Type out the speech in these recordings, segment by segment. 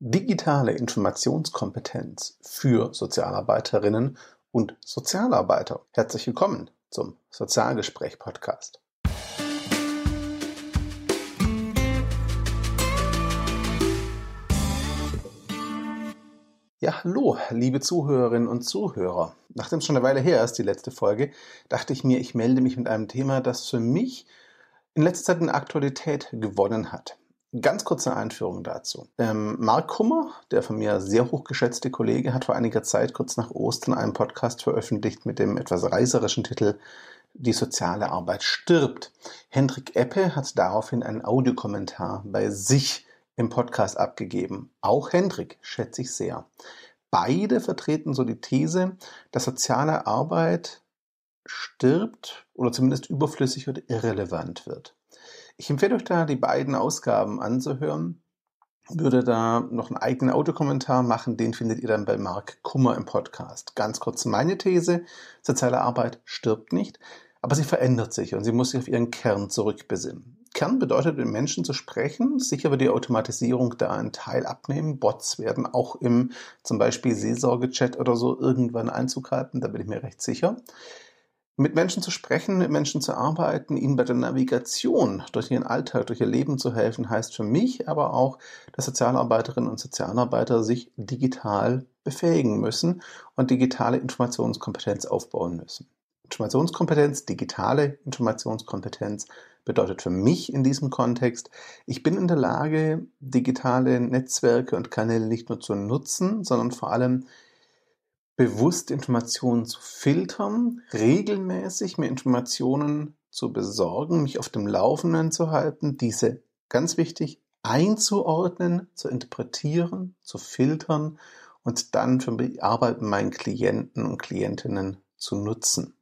digitale Informationskompetenz für Sozialarbeiterinnen und Sozialarbeiter. Herzlich willkommen zum Sozialgespräch Podcast. Ja, hallo, liebe Zuhörerinnen und Zuhörer. Nachdem es schon eine Weile her ist, die letzte Folge, dachte ich mir, ich melde mich mit einem Thema, das für mich in letzter Zeit eine Aktualität gewonnen hat. Ganz kurze Einführung dazu. Ähm, Mark Kummer, der von mir sehr hochgeschätzte Kollege, hat vor einiger Zeit kurz nach Ostern einen Podcast veröffentlicht mit dem etwas reißerischen Titel Die soziale Arbeit stirbt. Hendrik Eppe hat daraufhin einen Audiokommentar bei sich im Podcast abgegeben. Auch Hendrik schätze ich sehr. Beide vertreten so die These, dass soziale Arbeit stirbt oder zumindest überflüssig oder irrelevant wird. Ich empfehle euch da, die beiden Ausgaben anzuhören. Würde da noch einen eigenen Autokommentar machen, den findet ihr dann bei Mark Kummer im Podcast. Ganz kurz meine These, soziale Arbeit stirbt nicht, aber sie verändert sich und sie muss sich auf ihren Kern zurückbesinnen. Kern bedeutet, mit Menschen zu sprechen. Sicher wird die Automatisierung da einen Teil abnehmen. Bots werden auch im zum Beispiel Seelsorge-Chat oder so irgendwann Einzug halten, da bin ich mir recht sicher. Mit Menschen zu sprechen, mit Menschen zu arbeiten, ihnen bei der Navigation durch ihren Alltag, durch ihr Leben zu helfen, heißt für mich aber auch, dass Sozialarbeiterinnen und Sozialarbeiter sich digital befähigen müssen und digitale Informationskompetenz aufbauen müssen. Informationskompetenz, digitale Informationskompetenz bedeutet für mich in diesem Kontext, ich bin in der Lage, digitale Netzwerke und Kanäle nicht nur zu nutzen, sondern vor allem bewusst Informationen zu filtern, regelmäßig mir Informationen zu besorgen, mich auf dem Laufenden zu halten, diese ganz wichtig einzuordnen, zu interpretieren, zu filtern und dann für die Arbeit meinen Klienten und Klientinnen zu nutzen.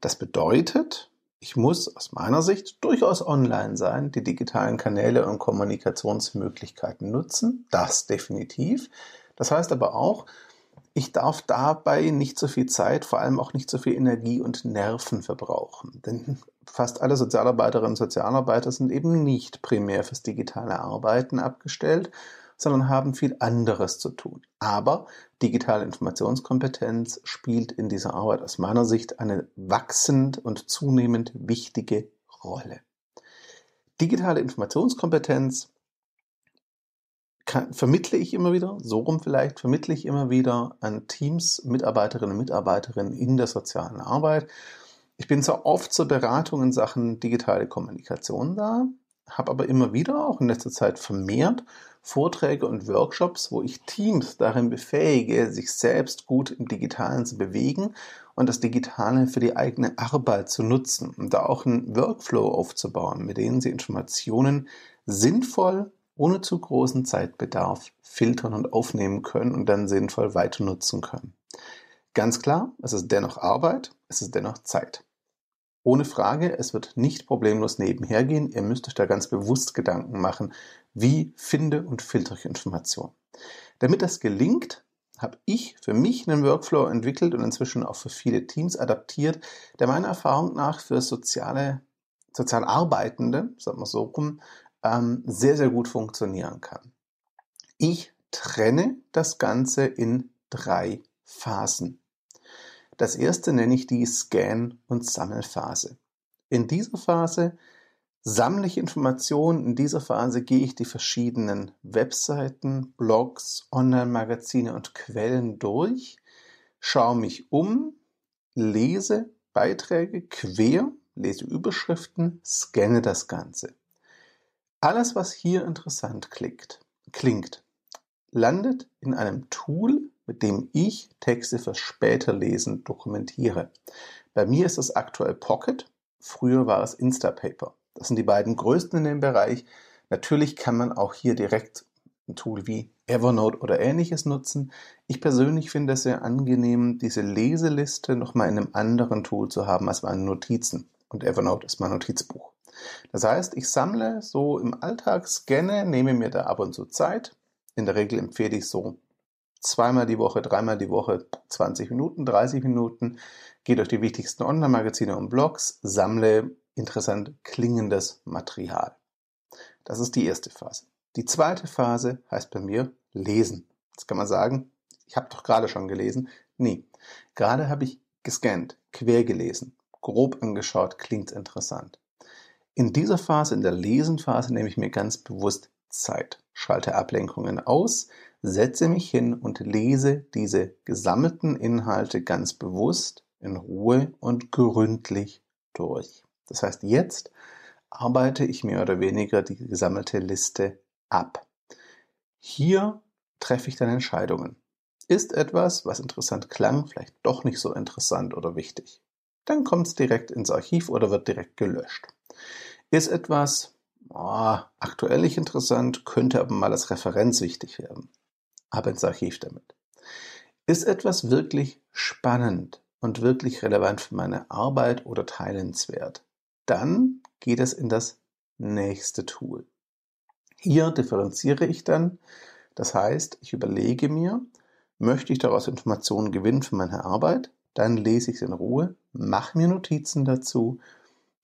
Das bedeutet, ich muss aus meiner Sicht durchaus online sein, die digitalen Kanäle und Kommunikationsmöglichkeiten nutzen, das definitiv. Das heißt aber auch, ich darf dabei nicht so viel Zeit, vor allem auch nicht so viel Energie und Nerven verbrauchen. Denn fast alle Sozialarbeiterinnen und Sozialarbeiter sind eben nicht primär fürs digitale Arbeiten abgestellt, sondern haben viel anderes zu tun. Aber digitale Informationskompetenz spielt in dieser Arbeit aus meiner Sicht eine wachsend und zunehmend wichtige Rolle. Digitale Informationskompetenz kann, vermittle ich immer wieder, so rum vielleicht, vermittle ich immer wieder an Teams, Mitarbeiterinnen und Mitarbeiterinnen in der sozialen Arbeit. Ich bin zwar oft zur Beratung in Sachen digitale Kommunikation da, habe aber immer wieder, auch in letzter Zeit vermehrt, Vorträge und Workshops, wo ich Teams darin befähige, sich selbst gut im Digitalen zu bewegen und das Digitale für die eigene Arbeit zu nutzen und da auch einen Workflow aufzubauen, mit denen sie Informationen sinnvoll ohne zu großen Zeitbedarf filtern und aufnehmen können und dann sinnvoll weiter nutzen können. Ganz klar, es ist dennoch Arbeit, es ist dennoch Zeit. Ohne Frage, es wird nicht problemlos nebenher gehen. Ihr müsst euch da ganz bewusst Gedanken machen, wie finde und filtere ich Informationen. Damit das gelingt, habe ich für mich einen Workflow entwickelt und inzwischen auch für viele Teams adaptiert, der meiner Erfahrung nach für soziale, sozial Arbeitende, sagen wir so rum, ähm, sehr, sehr gut funktionieren kann. Ich trenne das Ganze in drei Phasen. Das erste nenne ich die Scan- und Sammelphase. In dieser Phase sammle ich Informationen. In dieser Phase gehe ich die verschiedenen Webseiten, Blogs, Online-Magazine und Quellen durch, schaue mich um, lese Beiträge quer, lese Überschriften, scanne das Ganze. Alles, was hier interessant klingt, klingt, landet in einem Tool, mit dem ich Texte fürs Späterlesen dokumentiere. Bei mir ist es aktuell Pocket, früher war es Instapaper. Das sind die beiden größten in dem Bereich. Natürlich kann man auch hier direkt ein Tool wie Evernote oder ähnliches nutzen. Ich persönlich finde es sehr angenehm, diese Leseliste nochmal in einem anderen Tool zu haben als meine Notizen. Und Evernote ist mein Notizbuch. Das heißt, ich sammle so im Alltag, scanne, nehme mir da ab und zu Zeit. In der Regel empfehle ich so zweimal die Woche, dreimal die Woche, 20 Minuten, 30 Minuten, gehe durch die wichtigsten Online-Magazine und Blogs, sammle interessant klingendes Material. Das ist die erste Phase. Die zweite Phase heißt bei mir lesen. Jetzt kann man sagen, ich habe doch gerade schon gelesen. Nee, gerade habe ich gescannt, quer gelesen, grob angeschaut, klingt interessant. In dieser Phase, in der Lesenphase, nehme ich mir ganz bewusst Zeit, schalte Ablenkungen aus, setze mich hin und lese diese gesammelten Inhalte ganz bewusst, in Ruhe und gründlich durch. Das heißt, jetzt arbeite ich mehr oder weniger die gesammelte Liste ab. Hier treffe ich dann Entscheidungen. Ist etwas, was interessant klang, vielleicht doch nicht so interessant oder wichtig? Dann kommt es direkt ins Archiv oder wird direkt gelöscht. Ist etwas oh, aktuell nicht interessant, könnte aber mal als Referenz wichtig werden. Aber ins Archiv damit. Ist etwas wirklich spannend und wirklich relevant für meine Arbeit oder teilenswert? Dann geht es in das nächste Tool. Hier differenziere ich dann. Das heißt, ich überlege mir, möchte ich daraus Informationen gewinnen für meine Arbeit? Dann lese ich es in Ruhe, mache mir Notizen dazu,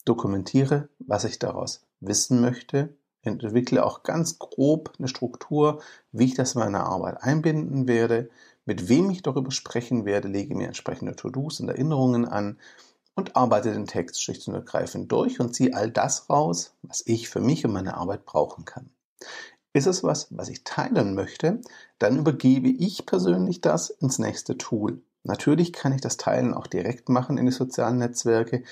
dokumentiere, was ich daraus wissen möchte, entwickle auch ganz grob eine Struktur, wie ich das in meine Arbeit einbinden werde, mit wem ich darüber sprechen werde, lege mir entsprechende To-Dos und Erinnerungen an und arbeite den Text schlicht und ergreifend durch und ziehe all das raus, was ich für mich und meine Arbeit brauchen kann. Ist es was, was ich teilen möchte, dann übergebe ich persönlich das ins nächste Tool. Natürlich kann ich das Teilen auch direkt machen in die sozialen Netzwerke.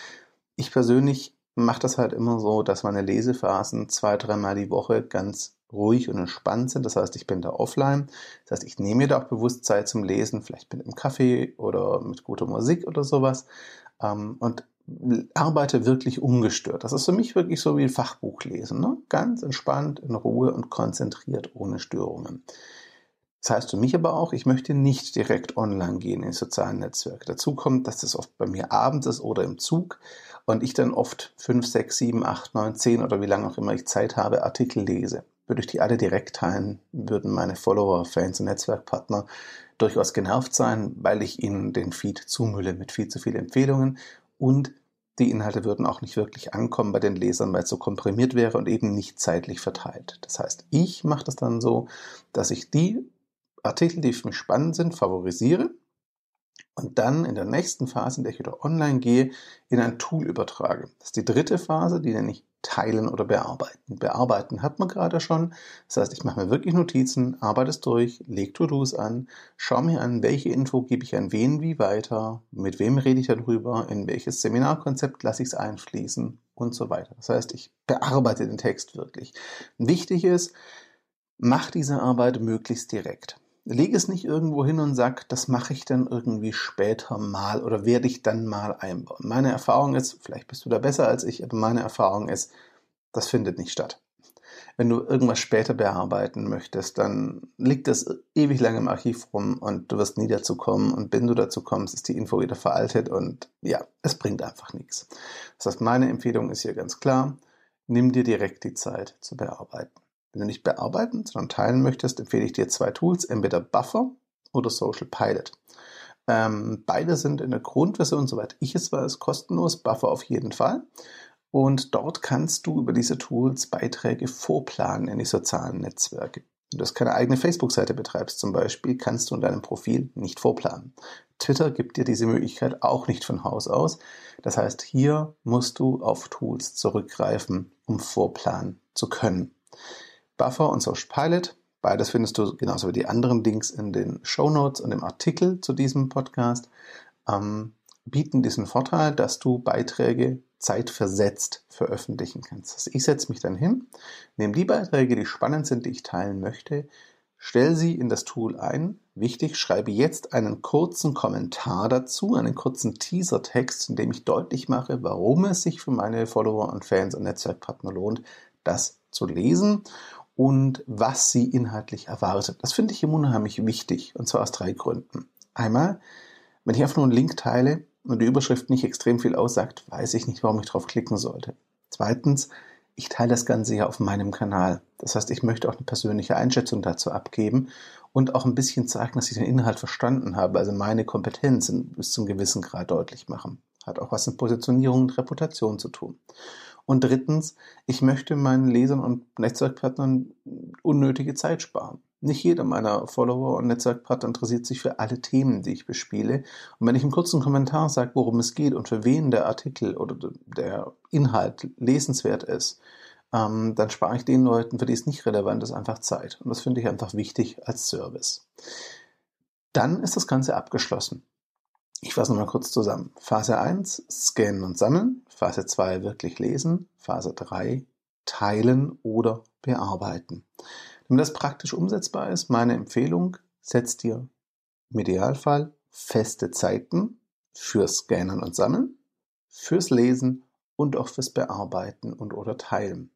Ich persönlich mache das halt immer so, dass meine Lesephasen zwei, dreimal die Woche ganz ruhig und entspannt sind. Das heißt, ich bin da offline. Das heißt, ich nehme mir da auch bewusst Zeit zum Lesen, vielleicht mit einem Kaffee oder mit guter Musik oder sowas. Ähm, und arbeite wirklich ungestört. Das ist für mich wirklich so wie ein Fachbuch lesen. Ne? Ganz entspannt, in Ruhe und konzentriert, ohne Störungen. Das heißt für mich aber auch, ich möchte nicht direkt online gehen in sozialen Netzwerke. Dazu kommt, dass das oft bei mir abends ist oder im Zug und ich dann oft fünf, sechs, sieben, acht, neun, zehn oder wie lange auch immer ich Zeit habe, Artikel lese. Würde ich die alle direkt teilen, würden meine Follower, Fans und Netzwerkpartner durchaus genervt sein, weil ich ihnen den Feed zumülle mit viel zu vielen Empfehlungen und die Inhalte würden auch nicht wirklich ankommen bei den Lesern, weil es so komprimiert wäre und eben nicht zeitlich verteilt. Das heißt, ich mache das dann so, dass ich die Artikel, die für mich spannend sind, favorisiere und dann in der nächsten Phase, in der ich wieder online gehe, in ein Tool übertrage. Das ist die dritte Phase, die nenne ich teilen oder bearbeiten. Bearbeiten hat man gerade schon. Das heißt, ich mache mir wirklich Notizen, arbeite es durch, lege To-Dos an, schaue mir an, welche Info gebe ich an wen wie weiter, mit wem rede ich darüber, in welches Seminarkonzept lasse ich es einfließen und so weiter. Das heißt, ich bearbeite den Text wirklich. Wichtig ist, mach diese Arbeit möglichst direkt. Leg es nicht irgendwo hin und sag, das mache ich dann irgendwie später mal oder werde ich dann mal einbauen. Meine Erfahrung ist, vielleicht bist du da besser als ich, aber meine Erfahrung ist, das findet nicht statt. Wenn du irgendwas später bearbeiten möchtest, dann liegt das ewig lange im Archiv rum und du wirst nie dazu kommen. Und wenn du dazu kommst, ist die Info wieder veraltet und ja, es bringt einfach nichts. Das heißt, meine Empfehlung ist hier ganz klar, nimm dir direkt die Zeit zu bearbeiten. Wenn du nicht bearbeiten, sondern teilen möchtest, empfehle ich dir zwei Tools, entweder Buffer oder Social Pilot. Ähm, beide sind in der Grundversion, soweit ich es weiß, kostenlos. Buffer auf jeden Fall. Und dort kannst du über diese Tools Beiträge vorplanen in die sozialen Netzwerke. Wenn du das keine eigene Facebook-Seite betreibst zum Beispiel, kannst du in deinem Profil nicht vorplanen. Twitter gibt dir diese Möglichkeit auch nicht von Haus aus. Das heißt, hier musst du auf Tools zurückgreifen, um vorplanen zu können. Buffer und Social Pilot. Beides findest du genauso wie die anderen Links in den Show Notes und im Artikel zu diesem Podcast. Ähm, bieten diesen Vorteil, dass du Beiträge zeitversetzt veröffentlichen kannst. Also ich setze mich dann hin, nehme die Beiträge, die spannend sind, die ich teilen möchte, stelle sie in das Tool ein. Wichtig, schreibe jetzt einen kurzen Kommentar dazu, einen kurzen Teaser-Text, in dem ich deutlich mache, warum es sich für meine Follower und Fans und Netzwerkpartner lohnt, das zu lesen und was sie inhaltlich erwartet. Das finde ich immer unheimlich wichtig und zwar aus drei Gründen. Einmal, wenn ich einfach nur einen Link teile und die Überschrift nicht extrem viel aussagt, weiß ich nicht, warum ich drauf klicken sollte. Zweitens, ich teile das Ganze ja auf meinem Kanal. Das heißt, ich möchte auch eine persönliche Einschätzung dazu abgeben und auch ein bisschen zeigen, dass ich den Inhalt verstanden habe, also meine Kompetenzen bis zum gewissen Grad deutlich machen. Hat auch was mit Positionierung und Reputation zu tun. Und drittens, ich möchte meinen Lesern und Netzwerkpartnern unnötige Zeit sparen. Nicht jeder meiner Follower und Netzwerkpartner interessiert sich für alle Themen, die ich bespiele. Und wenn ich im kurzen Kommentar sage, worum es geht und für wen der Artikel oder der Inhalt lesenswert ist, ähm, dann spare ich den Leuten, für die es nicht relevant ist, einfach Zeit. Und das finde ich einfach wichtig als Service. Dann ist das Ganze abgeschlossen. Ich fasse nochmal kurz zusammen. Phase 1, scannen und sammeln. Phase 2, wirklich lesen. Phase 3, teilen oder bearbeiten. Damit das praktisch umsetzbar ist, meine Empfehlung, setz dir im Idealfall feste Zeiten fürs Scannen und Sammeln, fürs Lesen und auch fürs Bearbeiten und oder Teilen.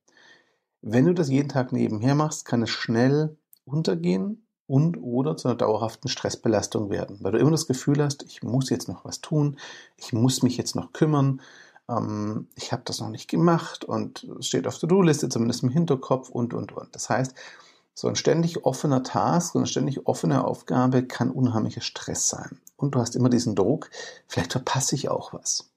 Wenn du das jeden Tag nebenher machst, kann es schnell untergehen und oder zu einer dauerhaften Stressbelastung werden, weil du immer das Gefühl hast, ich muss jetzt noch was tun, ich muss mich jetzt noch kümmern, ähm, ich habe das noch nicht gemacht und es steht auf der Do-Liste, zumindest im Hinterkopf und, und, und. Das heißt, so ein ständig offener Task, so eine ständig offene Aufgabe kann unheimlicher Stress sein. Und du hast immer diesen Druck, vielleicht verpasse ich auch was.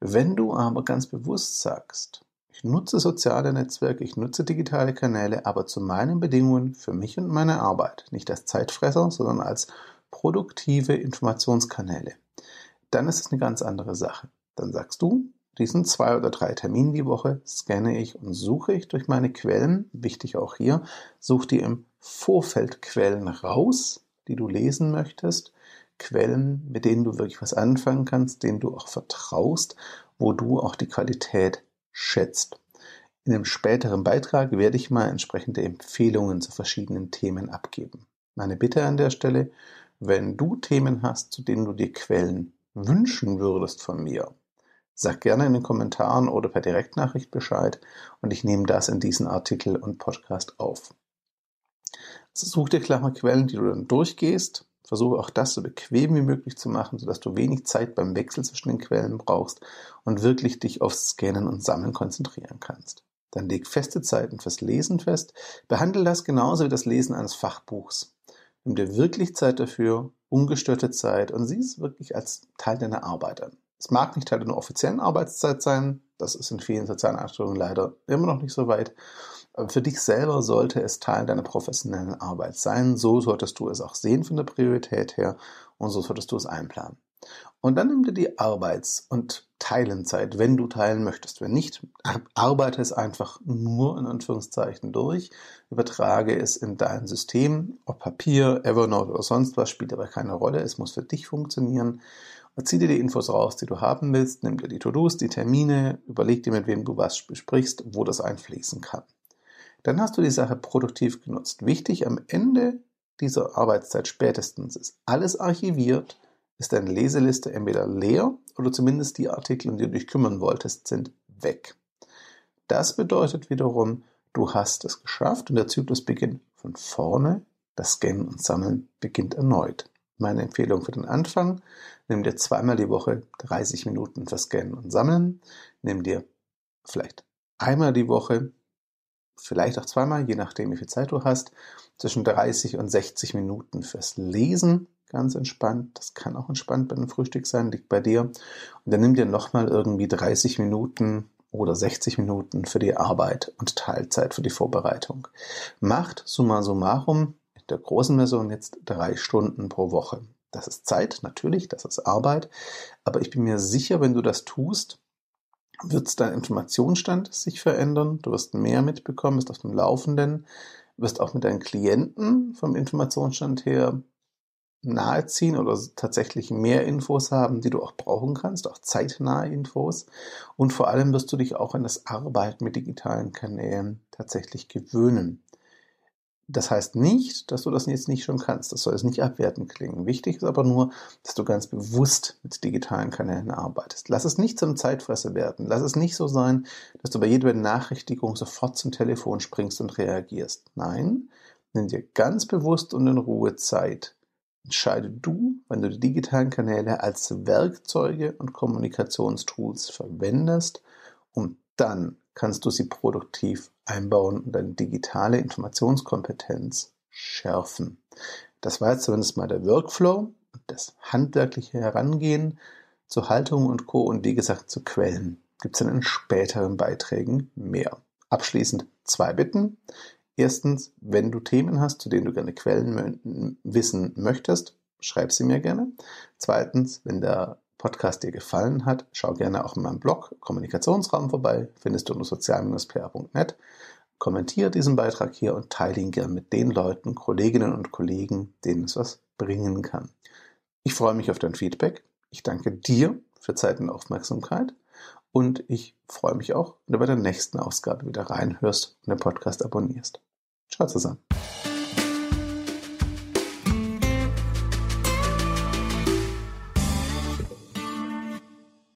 Wenn du aber ganz bewusst sagst, ich nutze soziale Netzwerke, ich nutze digitale Kanäle, aber zu meinen Bedingungen für mich und meine Arbeit, nicht als Zeitfresser, sondern als produktive Informationskanäle. Dann ist es eine ganz andere Sache. Dann sagst du, diesen zwei oder drei Terminen die Woche scanne ich und suche ich durch meine Quellen, wichtig auch hier, such dir im Vorfeld Quellen raus, die du lesen möchtest, Quellen, mit denen du wirklich was anfangen kannst, denen du auch vertraust, wo du auch die Qualität schätzt. In einem späteren Beitrag werde ich mal entsprechende Empfehlungen zu verschiedenen Themen abgeben. Meine Bitte an der Stelle, wenn du Themen hast, zu denen du dir Quellen wünschen würdest von mir, sag gerne in den Kommentaren oder per Direktnachricht Bescheid und ich nehme das in diesen Artikel und Podcast auf. Also such dir klare Quellen, die du dann durchgehst Versuche auch das so bequem wie möglich zu machen, sodass du wenig Zeit beim Wechsel zwischen den Quellen brauchst und wirklich dich aufs Scannen und Sammeln konzentrieren kannst. Dann leg feste Zeiten fürs Lesen fest. Behandle das genauso wie das Lesen eines Fachbuchs. Nimm dir wirklich Zeit dafür, ungestörte Zeit und sieh es wirklich als Teil deiner Arbeit an. Es mag nicht Teil deiner offiziellen Arbeitszeit sein, das ist in vielen sozialen Einstellungen leider immer noch nicht so weit, für dich selber sollte es Teil deiner professionellen Arbeit sein. So solltest du es auch sehen von der Priorität her und so solltest du es einplanen. Und dann nimm dir die Arbeits- und Teilenzeit, wenn du teilen möchtest. Wenn nicht, arbeite es einfach nur in Anführungszeichen durch, übertrage es in dein System, ob Papier, Evernote oder sonst was, spielt aber keine Rolle. Es muss für dich funktionieren. Zieh dir die Infos raus, die du haben willst, nimm dir die To-Dos, die Termine, überleg dir, mit wem du was besprichst, wo das einfließen kann dann hast du die Sache produktiv genutzt. Wichtig am Ende dieser Arbeitszeit spätestens ist alles archiviert, ist deine Leseliste entweder leer oder zumindest die Artikel, um die du dich kümmern wolltest, sind weg. Das bedeutet wiederum, du hast es geschafft und der Zyklus beginnt von vorne, das Scannen und Sammeln beginnt erneut. Meine Empfehlung für den Anfang, nimm dir zweimal die Woche 30 Minuten für Scannen und Sammeln, nimm dir vielleicht einmal die Woche vielleicht auch zweimal, je nachdem, wie viel Zeit du hast, zwischen 30 und 60 Minuten fürs Lesen. Ganz entspannt. Das kann auch entspannt bei einem Frühstück sein, liegt bei dir. Und dann nimm dir nochmal irgendwie 30 Minuten oder 60 Minuten für die Arbeit und Teilzeit für die Vorbereitung. Macht summa summarum in der großen Version jetzt drei Stunden pro Woche. Das ist Zeit, natürlich, das ist Arbeit. Aber ich bin mir sicher, wenn du das tust, wird dein Informationsstand sich verändern. Du wirst mehr mitbekommen, bist auf dem Laufenden, wirst auch mit deinen Klienten vom Informationsstand her naheziehen oder tatsächlich mehr Infos haben, die du auch brauchen kannst, auch zeitnahe Infos. Und vor allem wirst du dich auch an das Arbeiten mit digitalen Kanälen tatsächlich gewöhnen. Das heißt nicht, dass du das jetzt nicht schon kannst. Das soll es nicht abwertend klingen. Wichtig ist aber nur, dass du ganz bewusst mit digitalen Kanälen arbeitest. Lass es nicht zum Zeitfresser werden. Lass es nicht so sein, dass du bei jeder Benachrichtigung sofort zum Telefon springst und reagierst. Nein, nimm dir ganz bewusst und in Ruhe Zeit. Entscheide du, wenn du die digitalen Kanäle als Werkzeuge und Kommunikationstools verwendest, um dann kannst du sie produktiv einbauen und deine digitale Informationskompetenz schärfen. Das war jetzt zumindest mal der Workflow das handwerkliche Herangehen zu Haltung und Co. und wie gesagt zu Quellen. Gibt es dann in späteren Beiträgen mehr. Abschließend zwei Bitten. Erstens, wenn du Themen hast, zu denen du gerne Quellen wissen möchtest, schreib sie mir gerne. Zweitens, wenn der Podcast dir gefallen hat, schau gerne auch in meinem Blog Kommunikationsraum vorbei, findest du unter sozial-pr.net. Kommentiere diesen Beitrag hier und teile ihn gern mit den Leuten, Kolleginnen und Kollegen, denen es was bringen kann. Ich freue mich auf dein Feedback. Ich danke dir für Zeit und Aufmerksamkeit und ich freue mich auch, wenn du bei der nächsten Ausgabe wieder reinhörst und den Podcast abonnierst. Ciao zusammen.